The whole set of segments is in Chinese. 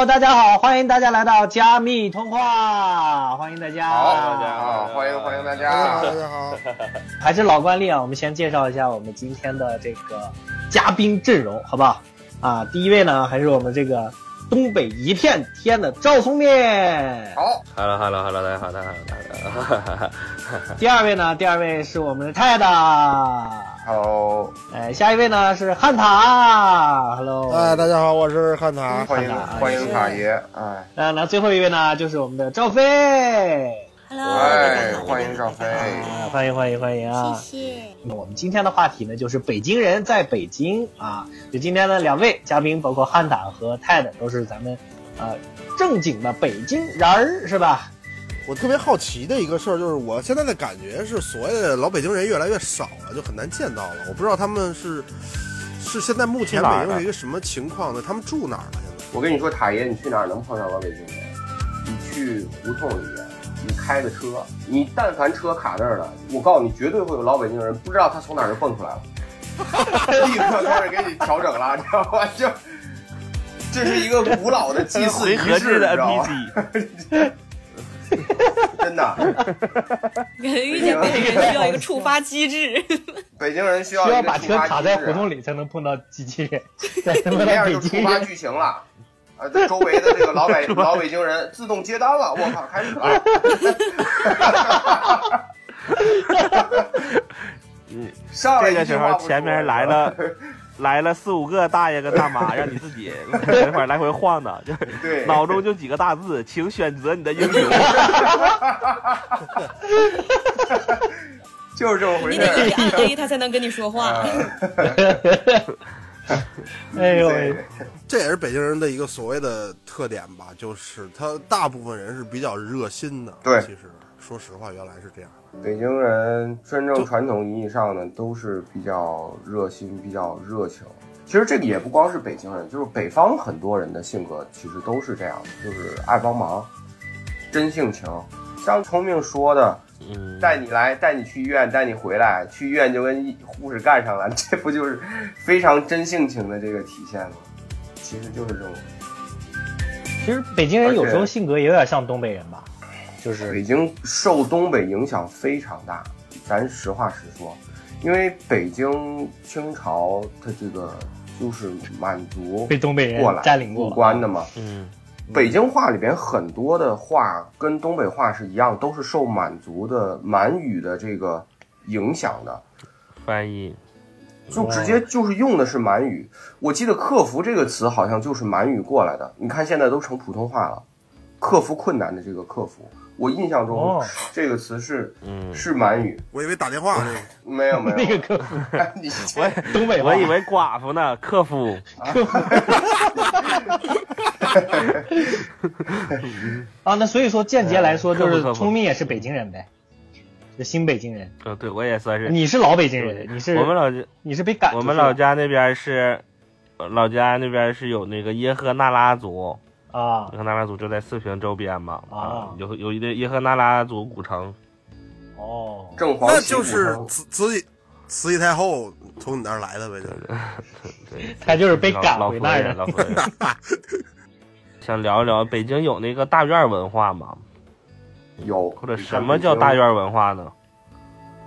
Hello，大家好，欢迎大家来到加密通话，欢迎大家。好，大家好欢迎欢迎大大家好，家。大家好。还是老惯例啊，我们先介绍一下我们今天的这个嘉宾阵容，好不好？啊，第一位呢，还是我们这个东北一片天的赵聪面。好，Hello Hello Hello，大家好，大家好，大家好。第二位呢，第二位是我们的泰达。Hello，哎，下一位呢是汉塔，Hello。哎，大家好，我是汉塔。欢迎欢迎塔爷，哎那，那最后一位呢就是我们的赵飞。Hello，大哎家，好，欢迎赵飞，啊，欢迎欢迎欢迎啊！谢谢。那我们今天的话题呢，就是北京人在北京啊。就今天的两位嘉宾，包括汉塔和泰的，都是咱们呃正经的北京人儿，是吧？我特别好奇的一个事儿，就是我现在的感觉是，所谓的老北京人越来越少了，就很难见到了。我不知道他们是是现在目前北京是一个什么情况呢？他们住哪儿了？现在？我跟你说，塔爷，你去哪儿能碰上老北京人？你去胡同里面，你开的车，你但凡车卡那儿了，我告诉你，绝对会有老北京人，不知道他从哪儿就蹦出来了，立刻开始给你调整了，你知道吧？就这是一个古老的祭祀 仪式，的你知道吗真的，感觉遇见北京人需要一个触发机制。北京人需要把车卡在胡同里才能碰到机器人，才能碰这到北样就触。发剧情了。啊，周围的这个老北 老北京人自动接单了，我靠，开始了。嗯，上来这个时候前面来了来了四五个大爷跟大妈，让你自己在那块儿来回晃荡，就对，脑中就几个大字，请选择你的英雄。就是这么回你事儿。得一直按 A，他才能跟你说话。啊 哎呦 这也是北京人的一个所谓的特点吧，就是他大部分人是比较热心的。对其实说实话，原来是这样。北京人真正传统意义上呢，都是比较热心、比较热情。其实这个也不光是北京人，就是北方很多人的性格其实都是这样的，就是爱帮忙、真性情。像聪明说的，嗯，带你来，带你去医院，带你回来，去医院就跟护士干上了，这不就是非常真性情的这个体现吗？其实就是这种。其实北京人有时候性格也有点像东北人吧，就是北京受东北影响非常大，咱实话实说，因为北京清朝它这个就是满族被东北人过来占领过。关的嘛。嗯，北京话里边很多的话跟东北话是一样，都是受满族的满语的这个影响的。翻译，就直接就是用的是满语。我记得“克服”这个词好像就是满语过来的。你看现在都成普通话了，克服困难的这个克服，我印象中哦这个词是嗯，是满语。我以为打电话呢。没有没有，那个客服，你我东北话我以为寡妇呢，克夫。啊，那所以说间接来说，就是聪明也是北京人呗，就新北京人。嗯，对我也算是。你是老北京人，你是我们老家，你是被赶出我们老家那边是，呃老家那边是有那个耶赫那拉族，啊耶赫那拉族就在四平周边嘛，啊啊，有有一个耶赫那拉族古城，哦，正黄那就是慈慈禧慈禧太后从你那儿来的呗，就是。对，他就是被赶回那儿的 想聊一聊北京有那个大院文化吗？有或者什么叫大？院文化呢？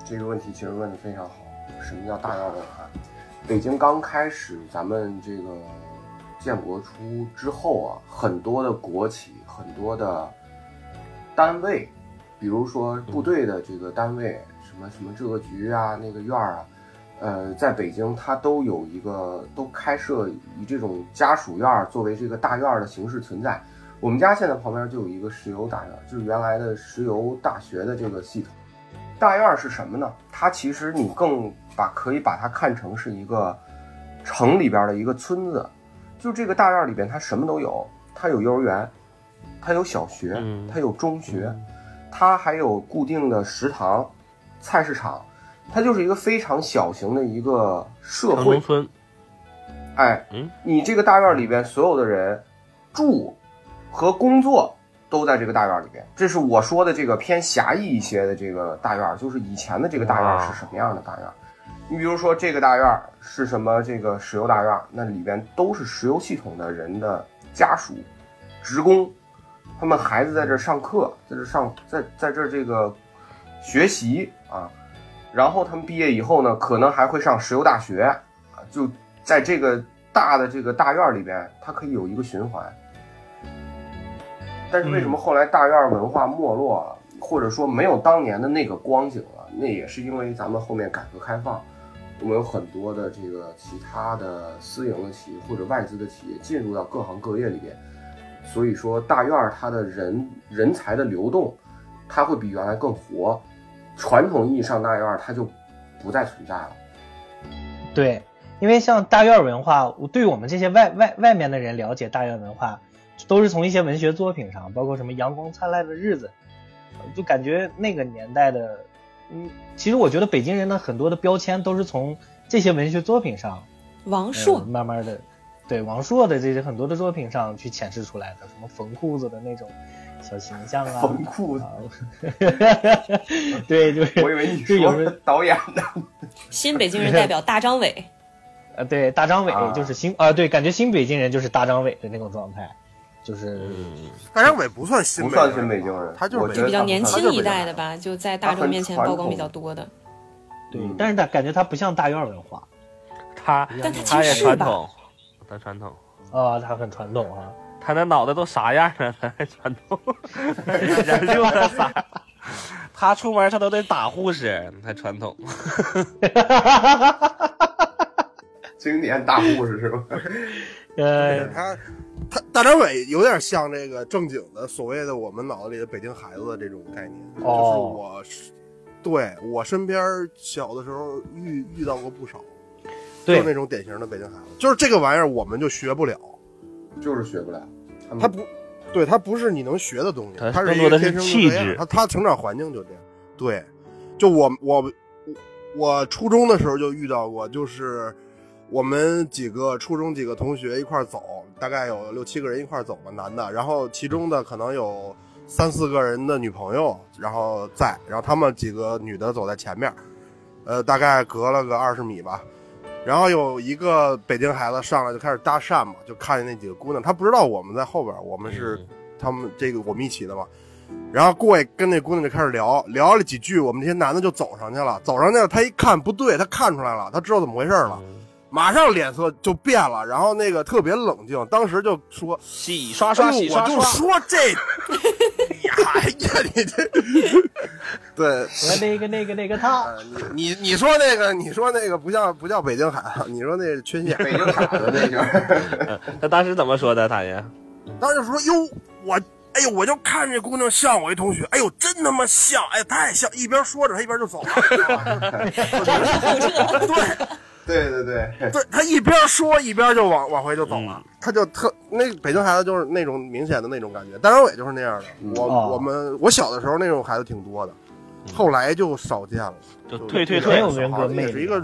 这个问题其实问的非常好。什么叫大院文化？北京刚开始咱们这个建国初之后啊，很多的国企，很多的单位，比如说部队的这个单位，什么什么这个局啊，那个院儿啊，呃，在北京它都有一个都开设以这种家属院儿作为这个大院儿的形式存在。我们家现在旁边就有一个石油大院，就是原来的石油大学的这个系统。大院儿是什么呢？它其实你更把可以把它看成是一个城里边的一个村子，就这个大院里边它什么都有，它有幼儿园，它有小学，嗯它有中学，它还有固定的食堂、菜市场，它就是一个非常小型的一个社会城中。村，哎，嗯，你这个大院里边所有的人住和工作都在这个大院里边。这是我说的这个偏狭义一些的这个大院，就是以前的这个大院是什么样的大院？你比如说这个大院是什么？这个石油大院，那里边都是石油系统的人的家属，职工，他们孩子在这儿上课，在这儿上在在这儿这个学习啊，然后他们毕业以后呢，可能还会上石油大学，就在这个大的这个大院里边，它可以有一个循环。但是为什么后来大院文化没落了，或者说没有当年的那个光景了？那也是因为咱们后面改革开放，我们有很多的这个其他的私营的企业或者外资的企业进入到各行各业里边，所以说大院它的人人才的流动，它会比原来更活。传统意义上大院儿它就不再存在了。对，因为像大院文化，我对于我们这些外外外面的人了解大院文化，都是从一些文学作品上，包括什么《阳光灿烂的日子》，呃就感觉那个年代的，嗯，其实我觉得北京人的很多的标签都是从这些文学作品上，呃王朔，慢慢的，对王朔的这些很多的作品上去显示出来的，什么缝裤子的那种小形象啊，缝裤子啊，对，就是我以为你就有时说 导演的，新北京人代表大张伟，呃，对，大张伟啊就是新啊、对，感觉新北京人就是大张伟的那种状态，就是、大张伟不算新北京人，不算新北京人，他就比较年轻一代的。吧，就在大众面前曝光比较多的。对，嗯但是他感觉他不像大院文化他但他其实是吧传统，他传统，啊、他很传统啊。他那脑袋都啥样了，他还传统，人溜达啥？他出门他都得打护士，还传统。经典大护士是吧？呃，他他大张伟有点像这个正经的所谓的我们脑子里的北京孩子的这种概念，就是哦我是对我身边小的时候遇遇到过不少，就是那，种典型的北京孩子，就是这个玩意儿我们就学不了，就是学不了。他不，对他不是你能学的东西，它他是一个天生就这样气质他他成长环境就这样。对，就我我我初中的时候就遇到过，就是我们几个初中几个同学一块走，大概有六七个人一块走吧，男的，然后其中的可能有三四个人的女朋友，然后在，然后他们几个女的走在前面，呃，大概隔了个二十米吧。然后有一个北京孩子上来就开始搭讪嘛，就看见那几个姑娘，他不知道我们在后边，我们是他们这个我们一起的嘛。然后过去跟那姑娘就开始聊，聊了几句，我们这些男的就走上去了，走上去了，他一看不对，他看出来了，他知道怎么回事了，马上脸色就变了，然后那个特别冷静，当时就说洗刷刷，洗刷刷。我就说这，哎呀，你这，对，和那个那个那个他，呃你你你说那个，你说那个不像不叫北京孩子，你说那是缺陷。北京海的那就是。他当时怎么说的？大爷，当时就说哟，我哎呦，我就看这姑娘像我一同学，哎呦，真他妈像，哎，太像。一边说着，他一边就走了。对对对对，对，他一边说一边就往往回就走了，嗯。他就特那北京孩子就是那种明显的那种感觉，大张伟就是那样的。嗯。我、哦我们我小的时候那种孩子挺多的，后来就少见了。就就退退退很有，人格魅力也是一个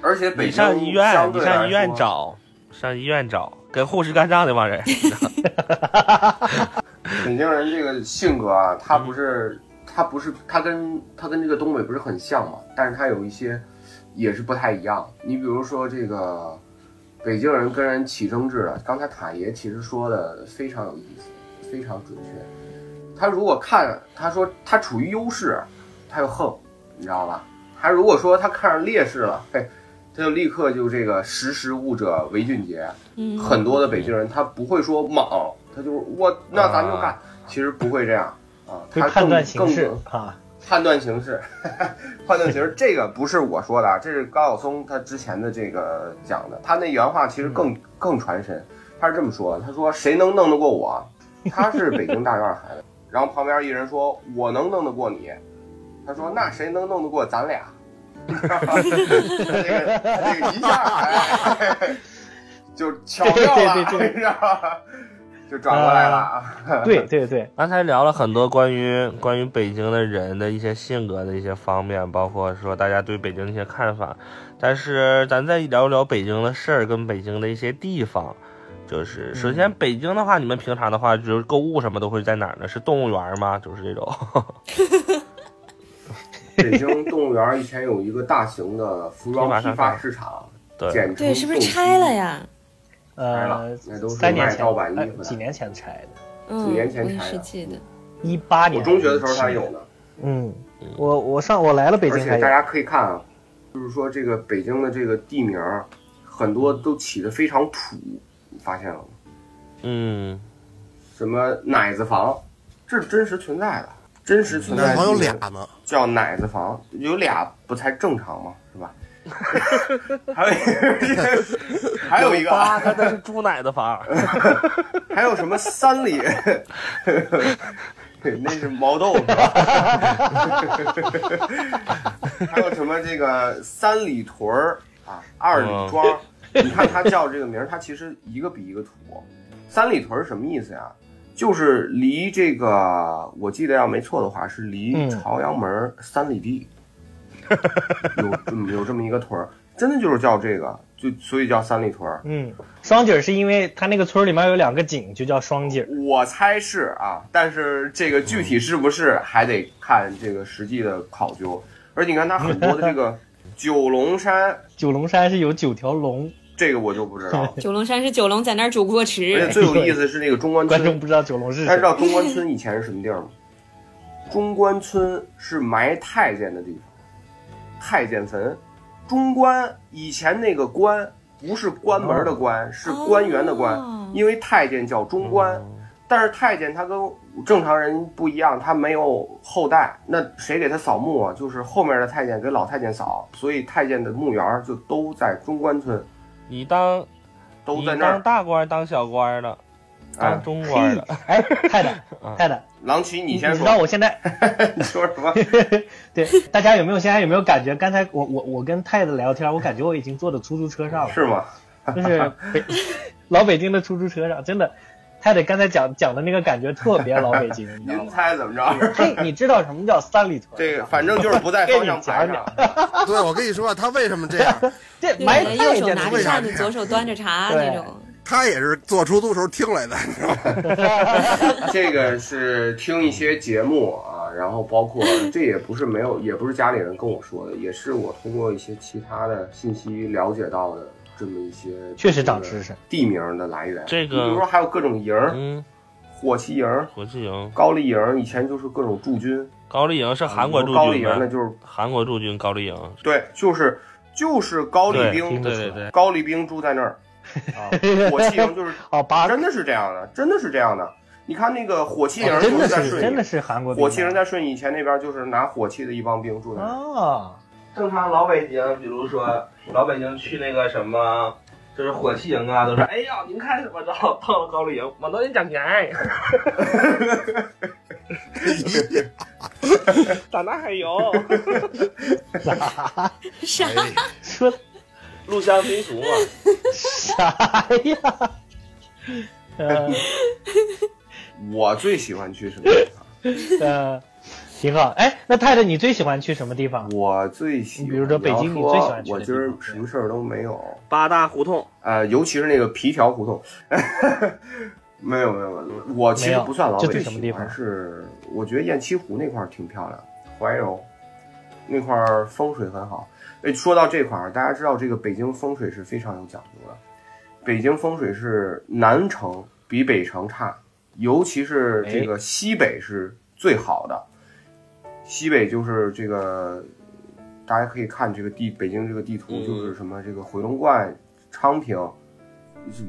而且北上医院，你上医院，找，上医院找，跟护士干仗那帮人。北京人这个性格啊，他不是他不是他跟他跟这个东北不是很像嘛，但是他有一些也是不太一样。你比如说这个北京人跟人起争执了，刚才塔爷其实说的非常有意思，非常准确。他如果看他说他处于优势，他就横，你知道吧？他如果说他看上劣势了，嘿，他就立刻就这个识时务者为俊杰。嗯，很多的北京人他不会说莽，他就是我那咱就干，其实不会这样啊，他会判断更形势更啊。判断形势，判断形势，这个不是我说的啊，这是高晓松他之前的这个讲的，他那原话其实更更传神，他是这么说的，他说谁能弄得过我？他是北京大院孩子，然后旁边一人说我能弄得过你，他说那谁能弄得过咱俩？这个这个一下哎，就巧妙了，你知道吧？就转过来了啊。对对对，刚才聊了很多关于关于北京的人的一些性格的一些方面，包括说大家对北京的一些看法。但是咱再聊聊北京的事儿跟北京的一些地方。就是首先北京的话，你们平常的话就是购物什么都会在哪儿呢？是动物园吗？就是这种。北京动物园以前有一个大型的服装批发市场，对对，是不是拆了？呀？呃了，那都是三年前卖盗版衣呃服的几年前拆的，嗯，几年前拆的。一八年。我中学的时候它有。呢。嗯，我我上我来了北京。而且大家可以看啊，就是说这个北京的这个地名儿，很多都起的非常土，你发现了吗？嗯，什么奶子房，这是真实存在的，真实存在的房有俩呢。叫奶子房，有俩不才正常吗？还有一个，还有一个。那是猪奶的房，还有什么三里，那是毛豆是吧？还有什么这个三里屯儿？啊，二里庄，你看它叫这个名儿，它其实一个比一个土。三里屯儿什么意思呀？就是离这个，我记得要没错的话，是离嗯。朝阳门儿三里地，有这么有这么一个屯儿，真的就是叫这个，就所以叫三里屯儿。嗯，双井是因为它那个村儿里面有两个井，就叫双井。我猜是啊，但是这个具体是不是还得看这个实际的考究。而且你看它很多的这个 九龙山，九龙山是有九条龙，这个我就不知道了。九龙山是九龙在那儿煮锅而且，最有意思是那个中关村，观众不知道九龙是谁大家知。道中关村以前是什么地儿吗？中关村是埋太监的地方，太监坟。中官以前那个官不是关门的关，是官员的官，哦因为太监叫中官。但是太监他跟正常人不一样，他没有后代，那谁给他扫墓啊？就是后面的太监给老太监扫，所以太监的墓园儿就都在中关村，你当都在那儿当。大官当小官的，啊当，中官的，哎，太太 太太，郎奇，你先说你知道，我现在 你说什么？对大家有没有现在有没有感觉？刚才我我我跟太太聊天，我感觉我已经坐在出租车上了，是吗？就是北老北京的出租车上，真的，太太刚才讲讲的那个感觉特别老北京，你知道您吗？猜怎么着？嘿，你知道什么叫三里屯？这个反正就是不在方向盘上。对，我跟你说，他为什么这样？对这埋右手拿着扇子，左手端着茶对那种。他也是坐出租时候听来的，你知道吗？这个是听一些节目啊，然后包括这也不是没有，也不是家里人跟我说的，也是我通过一些其他的信息了解到的这么一些确实长知识。地名的来源。这个你比如说还有各种营儿，嗯，火器营、火器营，高丽营，以前就是各种驻军。高丽营是韩国驻军高丽，营那就是韩国驻军高丽营，对，就是就是高丽兵，对对对，高丽兵住在那儿。啊，火器营 就是哦，八真的是这样的，真的是这样的。你看那个火器营哦真的就是在顺义真的，是韩国火器营在顺义以前那边就是拿火器的一帮兵住在那儿。哦，正常老北京，比如说老北京去那个什么，就是火器营啊，都说哎呀，您看怎么着？到了高丽营，我多人讲钱，咋那还有啥？说入乡随俗嘛？啥呀？呃 我最喜欢去什么地方？呃，挺好。哎，那太太你最喜欢去什么地方？我最喜欢，比如说北京你最喜欢我今儿什么事儿都没有，八大胡同，呃，尤其是那个皮条胡同，没 有没有，没有我其实不算老这北喜最什么地方欢，是我觉得雁栖湖那块儿挺漂亮，怀柔那块儿风水很好。哎，说到这块儿，大家知道这个北京风水是非常有讲究的，北京风水是南城比北城差，尤其是这个西北是最好的。西北就是这个，大家可以看这个地北京这个地图，嗯就是什么这个回龙观、昌平，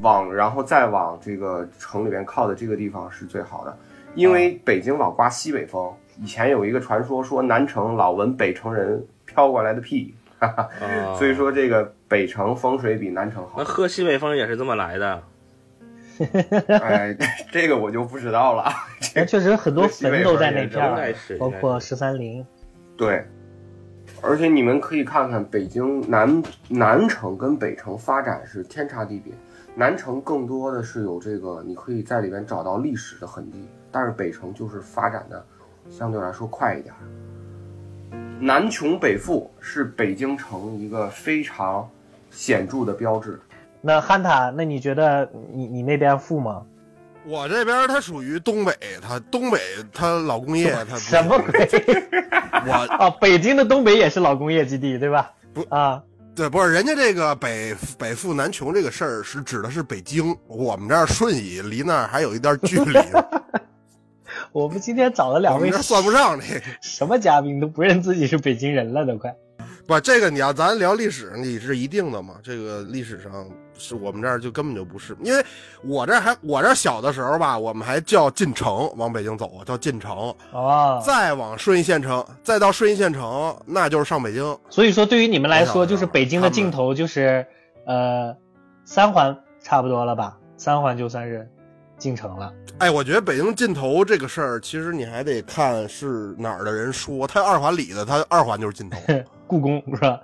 往然后再往这个城里边靠的这个地方是最好的，因为北京老刮西北风。以前有一个传说说南城老闻北城人飘过来的屁，哈哈，啊 所以说这个北城风水比南城好那。喝西北风也是这么来的。哎，这个我就不知道了。哎，确实很多坟都在那片应该儿是，包括十三陵。对，而且你们可以看看北京南南城跟北城发展是天差地别，南城更多的是有这个，你可以在里边找到历史的痕迹，但是北城就是发展的相对来说快一点儿。南穷北富是北京城一个非常显著的标志。那汉塔，那你觉得你你那边富吗？我这边它属于东北，它东北它老工业，它什么鬼？我啊，北京的东北也是老工业基地，对吧？不啊，对，不是人家这个北北富南穷这个事儿是指的是北京，我们这儿顺义离那儿还有一段距离，我们今天找了两位这算不上这个。什么嘉宾都不认自己是北京人了，都快。不，这个你要咱聊历史，你是一定的嘛？这个历史上是我们这儿就根本就不是，因为我这儿还我这儿小的时候吧，我们还叫进城，往北京走叫进城，哦，再往顺义县城，再到顺义县城，那就是上北京。所以说对于你们来说，就是北京的尽头就是呃三环差不多了吧？三环就算是进城了。哎，我觉得北京尽头这个事儿，其实你还得看是哪儿的人说。他二环里的，他二环就是尽头，故宫是吧？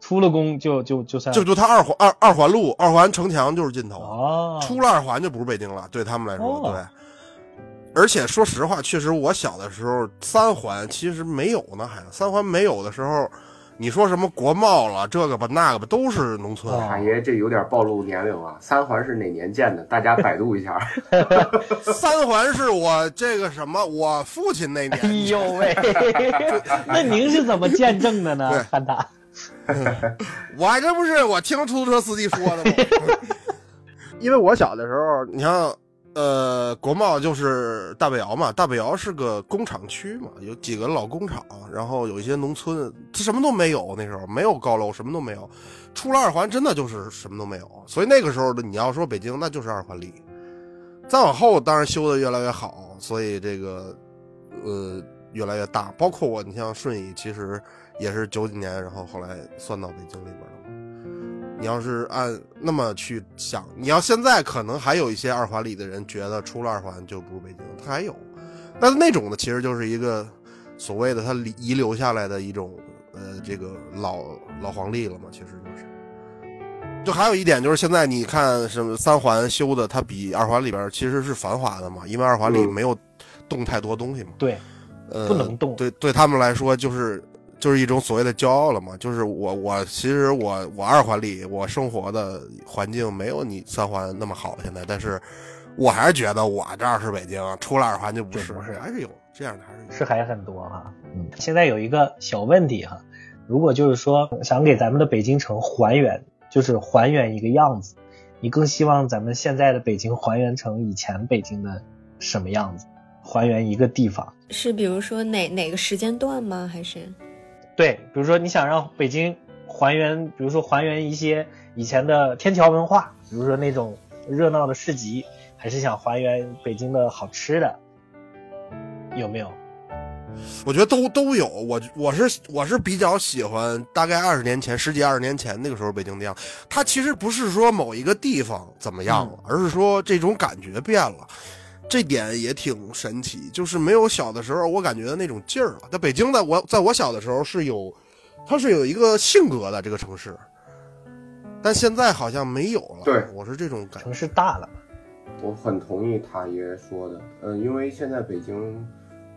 出了宫就就就算就就他二环二二环路二环城墙就是尽头。哦，出了二环就不是北京了，对他们来说，哦对。而且说实话，确实我小的时候三环其实没有呢，还三环没有的时候，你说什么国贸了，这个吧那个吧，都是农村。哦海爷这有点暴露年龄了。三环是哪年建的？大家百度一下。三环是我这个什么，我父亲那年哎，呦喂，那您是怎么见证的对呢？汉达，我还真不是我听出租车司机说的吗？因为我小的时候，你像呃，国贸就是大北窑嘛，大北窑是个工厂区嘛，有几个老工厂，然后有一些农村，它什么都没有，那时候没有高楼，什么都没有。出了二环，真的就是什么都没有。所以那个时候的你要说北京，那就是二环里。再往后，当然修的越来越好，所以这个呃越来越大。包括我，你像顺义，其实也是九几年，然后后来算到北京里边了。你要是按那么去想，你要现在可能还有一些二环里的人觉得出了二环就不是北京，他还有，但是那种的，其实就是一个所谓的他遗遗留下来的一种呃这个老老黄历了嘛，其实就是。就还有一点就是，现在你看什么三环修的，它比二环里边其实是繁华的嘛，因为二环里嗯没有动太多东西嘛。对，呃，不能动对，对他们来说就是就是一种所谓的骄傲了嘛。就是我我其实我我二环里我生活的环境没有你三环那么好，现在，但是我还是觉得我这儿是北京，出了二环就不是，不是还是有这样的，还是有。是还很多哈。嗯，现在有一个小问题哈，如果就是说想给咱们的北京城还原，就是还原一个样子，你更希望咱们现在的北京还原成以前北京的什么样子？还原一个地方，是比如说哪哪个时间段吗？还是对，比如说你想让北京还原，比如说还原一些以前的天桥文化，比如说那种热闹的市集，还是想还原北京的好吃的，有没有？我觉得都都有，我我是我是比较喜欢大概二十年前，十几二十年前那个时候北京的样子。它其实不是说某一个地方怎么样了，而是说这种感觉变了，这点也挺神奇。就是没有小的时候我感觉的那种劲儿了。在北京在我在我小的时候是有，它是有一个性格的这个城市，但现在好像没有了。对我是这种感觉。城市大了嘛，我很同意他爷说的，嗯，因为现在北京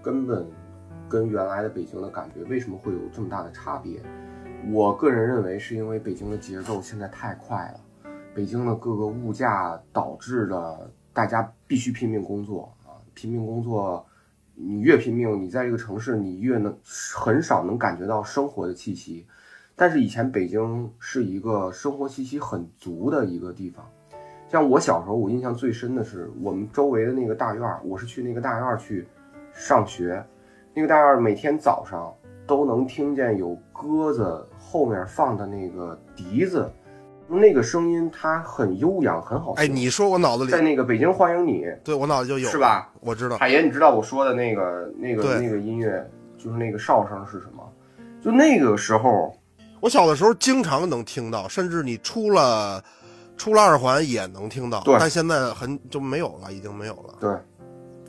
根本跟原来的北京的感觉为什么会有这么大的差别？我个人认为是因为北京的节奏现在太快了，北京的各个物价导致了大家必须拼命工作啊，拼命工作，你越拼命，你在这个城市你越能很少能感觉到生活的气息。但是以前北京是一个生活气息很足的一个地方，像我小时候，我印象最深的是我们周围的那个大院，我是去那个大院去上学，那个大院每天早上都能听见有鸽子后面放的那个笛子，那个声音它很悠扬，很好听。哎，你说我脑子里在，那个北京欢迎你，对我脑子就有是？吧？我知道。海爷，你知道我说的那个那个那个音乐，就是那个哨声是什么？就那个时候，我小的时候经常能听到，甚至你出了出了二环也能听到，对但现在很就没有了，已经没有了。对，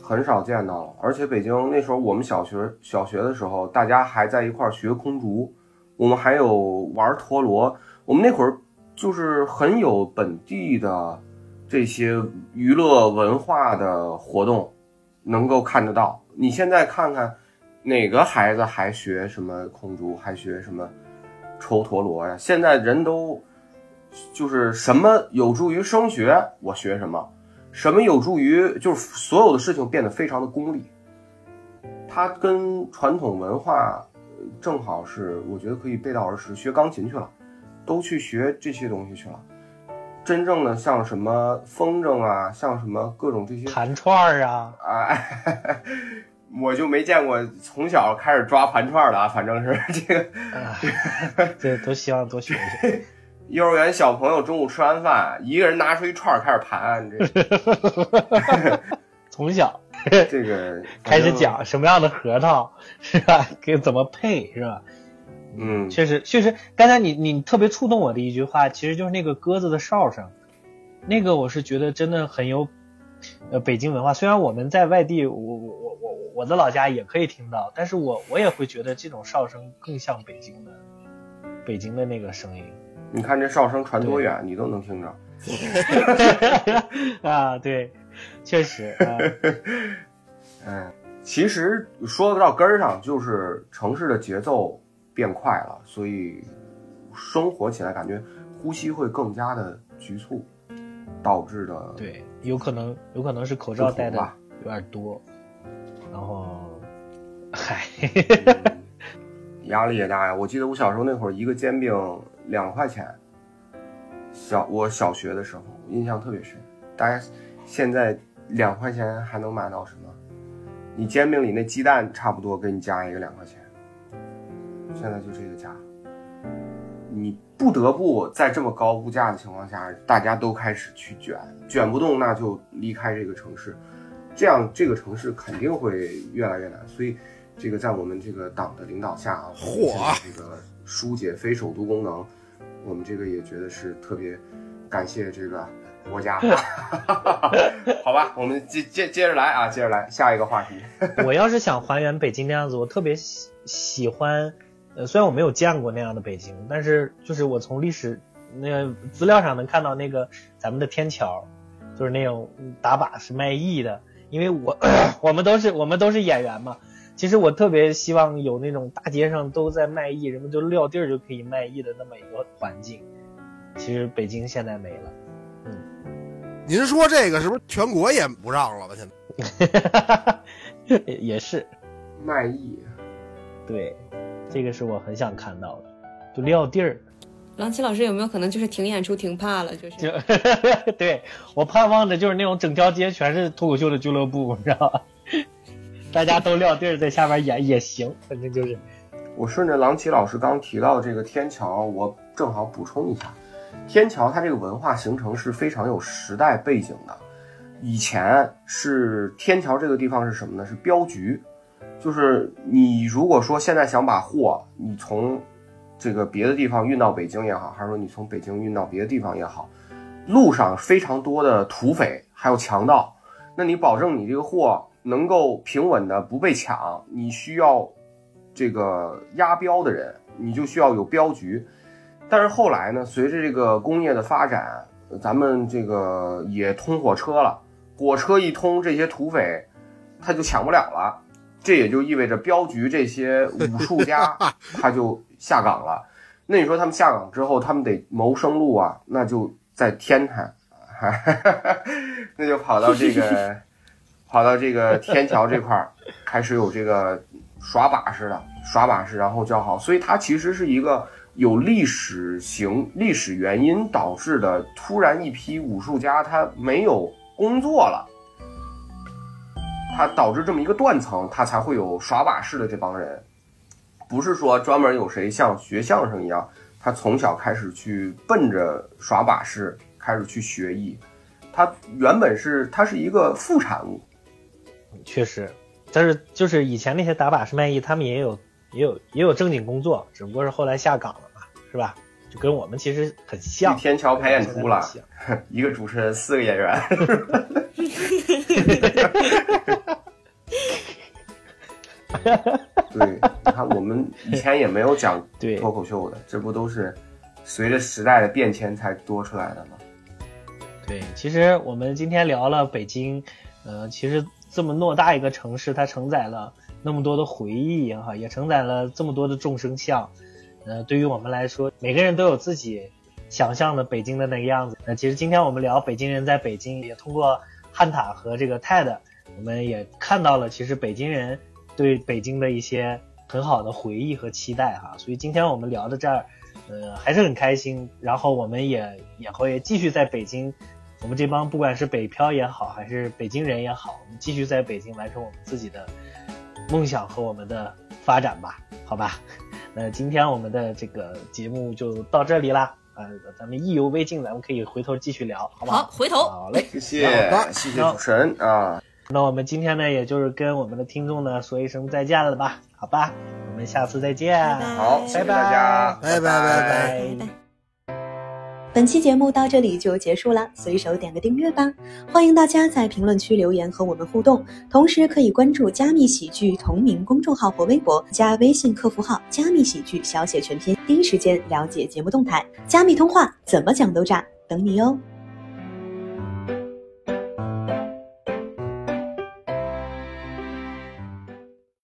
很少见到了。而且北京那时候我们小学小学的时候，大家还在一块儿学空竹，我们还有玩陀螺。我们那会儿就是很有本地的这些娱乐文化的活动，能够看得到。你现在看看，哪个孩子还学什么空竹，还学什么抽陀螺呀？现在人都就是什么有助于升学，我学什么。什么有助于就是所有的事情变得非常的功利，它跟传统文化正好是我觉得可以背道而驰。学钢琴去了，都去学这些东西去了。真正的像什么风筝啊，像什么各种这些盘串儿啊，啊，我就没见过从小开始抓盘串的啊，反正是这个啊 这都希望多学学。幼儿园小朋友中午吃完饭，一个人拿出一串儿开始盘，这从小这个开始，讲什么样的核桃是吧？给怎么配是吧？嗯，确实，确实，刚才你你特别触动我的一句话，其实就是那个鸽子的哨声，那个我是觉得真的很有，呃，北京文化。虽然我们在外地，我我我我我的老家也可以听到，但是我我也会觉得这种哨声更像北京的，北京的那个声音。你看这哨声传多远，你都能听着。啊，对，确实，啊、嗯，其实说到根儿上，就是城市的节奏变快了，所以生活起来感觉呼吸会更加的局促，导致的对，有可能有可能是口罩戴的有点多，然后，嗨，嗯压力也大呀。我记得我小时候那会儿，一个煎饼两块钱。小我小学的时候印象特别深，大家现在两块钱还能买到什么？你煎饼里那鸡蛋差不多给你加一个两块钱，现在就这个价。你不得不在这么高物价的情况下，大家都开始去卷，卷不动那就离开这个城市，这样这个城市肯定会越来越难。所以，这个在我们这个党的领导下啊，这个疏解非首都功能，我们这个也觉得是特别感谢这个 国家。好吧，我们接接接着来啊，接着来下一个话题。我要是想还原北京那样子，我特别喜喜欢，呃，虽然我没有见过那样的北京，但是就是我从历史那个资料上能看到那个咱们的天桥，就是那种打把是卖艺的，因为我 我们都是我们都是演员嘛。其实我特别希望有那种大街上都在卖艺，人们就撂地儿就可以卖艺的那么一个环境。其实北京现在没了。您说这个是不是全国也不让了吧？现在 也也是，卖艺，对，这个是我很想看到的，就撂地儿。郎奇老师有没有可能就是停演出停怕了？就是就 对我盼望着就是那种整条街全是脱口秀的俱乐部，你知道吧？大家都撂地儿在下边演也行，反正就是我顺着郎奇老师刚提到这个天桥，我正好补充一下，天桥它这个文化形成是非常有时代背景的。以前是天桥这个地方是什么呢？是镖局，就是你如果说现在想把货你从这个别的地方运到北京也好，还是说你从北京运到别的地方也好，路上非常多的土匪还有强盗，那你保证你这个货能够平稳的不被抢，你需要这个押镖的人，你就需要有镖局。但是后来呢，随着这个工业的发展，咱们这个也通火车了，火车一通，这些土匪他就抢不了了。这也就意味着镖局这些武术家 他就下岗了。那你说他们下岗之后，他们得谋生路啊，那就在天台，那就跑到这个 跑到这个天桥这块儿，开始有这个耍把式的耍把式，然后叫好。所以它其实是一个有历史型历史原因导致的，突然一批武术家他没有工作了。它导致这么一个断层，它才会有耍把式的这帮人，不是说专门有谁像学相声一样，他从小开始去奔着耍把式开始去学艺，他原本是他是一个副产物，确实，但是就是以前那些打把式卖艺，他们也有也有也有正经工作，只不过是后来下岗了嘛，是吧？就跟我们其实很像。去天桥排演出了。一个主持人四个演员，对，你看我们以前也没有讲 对脱口秀的，这不都是随着时代的变迁才多出来的吗？对，其实我们今天聊了北京，呃，其实这么偌大一个城市，它承载了那么多的回忆哈，也承载了这么多的众生相。呃，对于我们来说，每个人都有自己想象的北京的那个样子。那其实今天我们聊北京人在北京，也通过汉塔和这个 TED，我们也看到了其实北京人对北京的一些很好的回忆和期待哈。所以今天我们聊到这儿，呃，还是很开心。然后我们也也会继续在北京，我们这帮不管是北漂也好，还是北京人也好，我们继续在北京完成我们自己的梦想和我们的发展吧，好吧？那今天我们的这个节目就到这里啦，呃，咱们意犹未尽，咱们可以回头继续聊，好不好，回头。好嘞，谢谢，谢谢主持人啊。那我们今天呢，也就是跟我们的听众呢说一声再见了吧，好吧？我们下次再见，好，谢谢大家，拜拜拜拜。本期节目到这里就结束了，随手点个订阅吧。欢迎大家在评论区留言和我们互动，同时可以关注加密喜剧同名公众号或微博，加微信客服号“加密喜剧”小写全拼，第一时间了解节目动态。加密通话怎么讲都炸，等你哦。